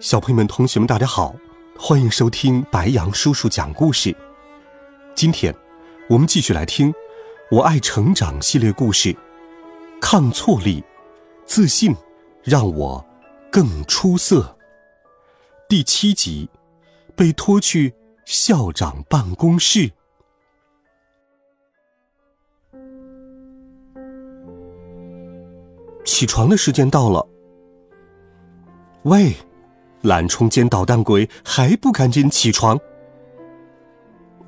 小朋友们、同学们，大家好，欢迎收听白杨叔叔讲故事。今天，我们继续来听《我爱成长》系列故事，《抗挫力，自信，让我更出色》第七集，被拖去校长办公室。起床的时间到了，喂。懒虫兼捣蛋鬼还不赶紧起床！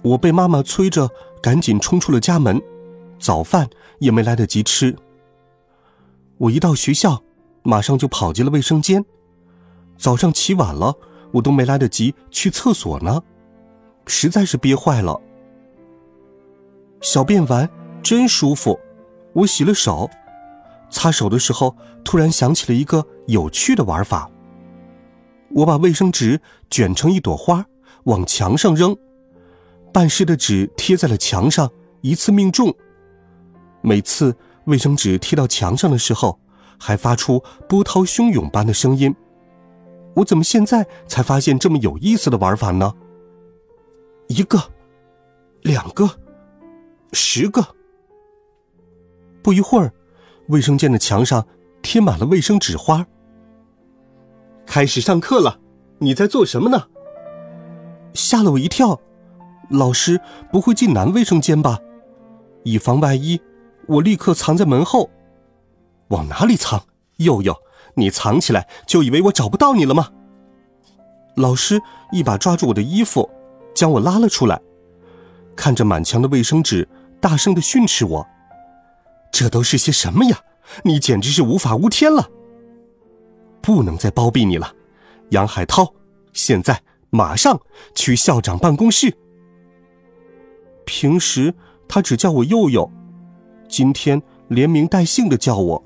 我被妈妈催着赶紧冲出了家门，早饭也没来得及吃。我一到学校，马上就跑进了卫生间。早上起晚了，我都没来得及去厕所呢，实在是憋坏了。小便完真舒服，我洗了手，擦手的时候突然想起了一个有趣的玩法。我把卫生纸卷成一朵花，往墙上扔，半湿的纸贴在了墙上，一次命中。每次卫生纸贴到墙上的时候，还发出波涛汹涌般的声音。我怎么现在才发现这么有意思的玩法呢？一个，两个，十个。不一会儿，卫生间的墙上贴满了卫生纸花。开始上课了，你在做什么呢？吓了我一跳，老师不会进男卫生间吧？以防万一，我立刻藏在门后。往哪里藏？佑佑，你藏起来就以为我找不到你了吗？老师一把抓住我的衣服，将我拉了出来，看着满墙的卫生纸，大声的训斥我：“这都是些什么呀？你简直是无法无天了！”不能再包庇你了，杨海涛，现在马上去校长办公室。平时他只叫我佑佑，今天连名带姓的叫我，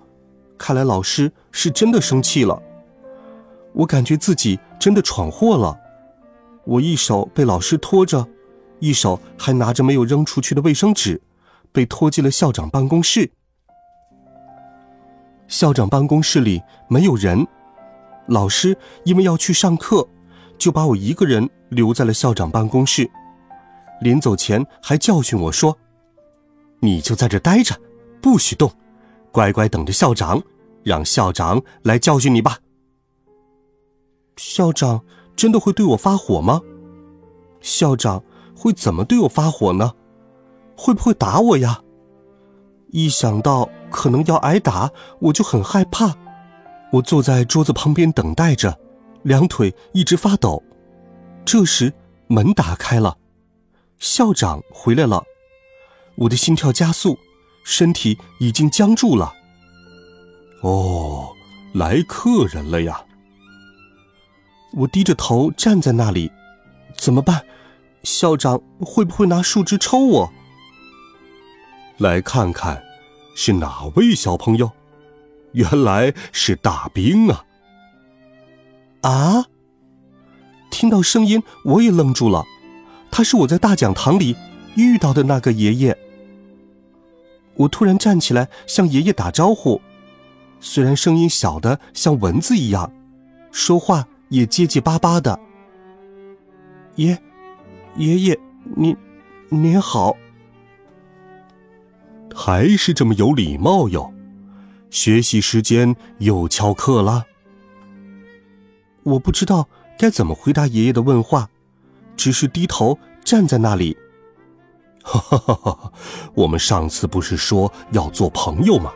看来老师是真的生气了。我感觉自己真的闯祸了，我一手被老师拖着，一手还拿着没有扔出去的卫生纸，被拖进了校长办公室。校长办公室里没有人。老师因为要去上课，就把我一个人留在了校长办公室。临走前还教训我说：“你就在这待着，不许动，乖乖等着校长，让校长来教训你吧。”校长真的会对我发火吗？校长会怎么对我发火呢？会不会打我呀？一想到可能要挨打，我就很害怕。我坐在桌子旁边等待着，两腿一直发抖。这时门打开了，校长回来了。我的心跳加速，身体已经僵住了。哦，来客人了呀！我低着头站在那里，怎么办？校长会不会拿树枝抽我？来看看，是哪位小朋友？原来是大兵啊！啊！听到声音，我也愣住了。他是我在大讲堂里遇到的那个爷爷。我突然站起来向爷爷打招呼，虽然声音小的像蚊子一样，说话也结结巴巴的。爷，爷爷，您，您好。还是这么有礼貌哟。学习时间又翘课了，我不知道该怎么回答爷爷的问话，只是低头站在那里。哈哈哈哈我们上次不是说要做朋友吗？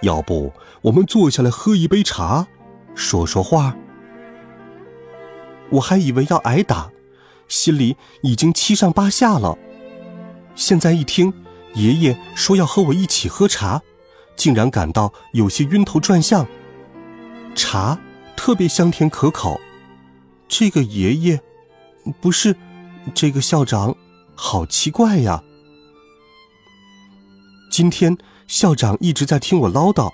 要不我们坐下来喝一杯茶，说说话？我还以为要挨打，心里已经七上八下了。现在一听爷爷说要和我一起喝茶。竟然感到有些晕头转向。茶特别香甜可口，这个爷爷，不是，这个校长，好奇怪呀。今天校长一直在听我唠叨，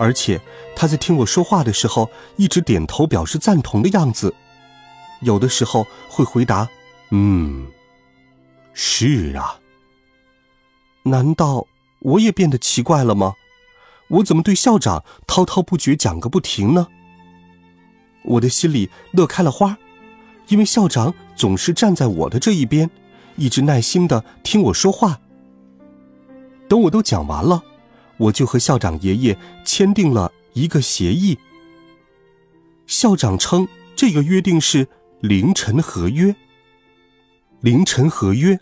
而且他在听我说话的时候一直点头表示赞同的样子，有的时候会回答：“嗯，是啊。”难道我也变得奇怪了吗？我怎么对校长滔滔不绝讲个不停呢？我的心里乐开了花，因为校长总是站在我的这一边，一直耐心的听我说话。等我都讲完了，我就和校长爷爷签订了一个协议。校长称这个约定是凌晨合约。凌晨合约。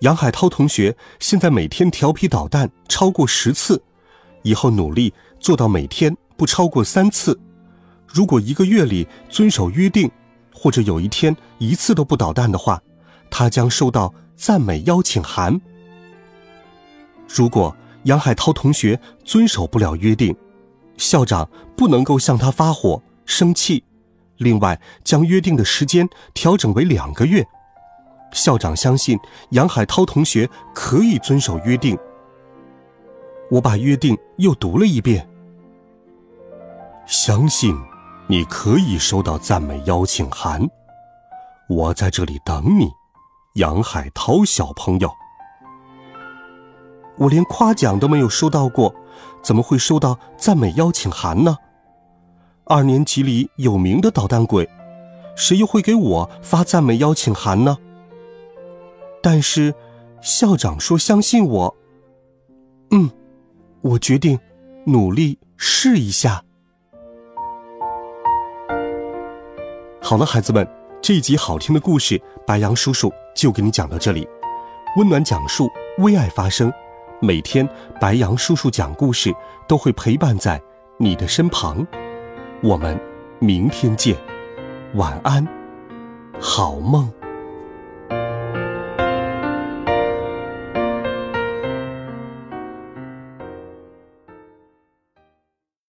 杨海涛同学现在每天调皮捣蛋超过十次，以后努力做到每天不超过三次。如果一个月里遵守约定，或者有一天一次都不捣蛋的话，他将收到赞美邀请函。如果杨海涛同学遵守不了约定，校长不能够向他发火生气，另外将约定的时间调整为两个月。校长相信杨海涛同学可以遵守约定。我把约定又读了一遍。相信你可以收到赞美邀请函，我在这里等你，杨海涛小朋友。我连夸奖都没有收到过，怎么会收到赞美邀请函呢？二年级里有名的捣蛋鬼，谁又会给我发赞美邀请函呢？但是，校长说相信我。嗯，我决定努力试一下。好了，孩子们，这一集好听的故事，白杨叔叔就给你讲到这里。温暖讲述，为爱发声。每天，白杨叔叔讲故事都会陪伴在你的身旁。我们明天见，晚安，好梦。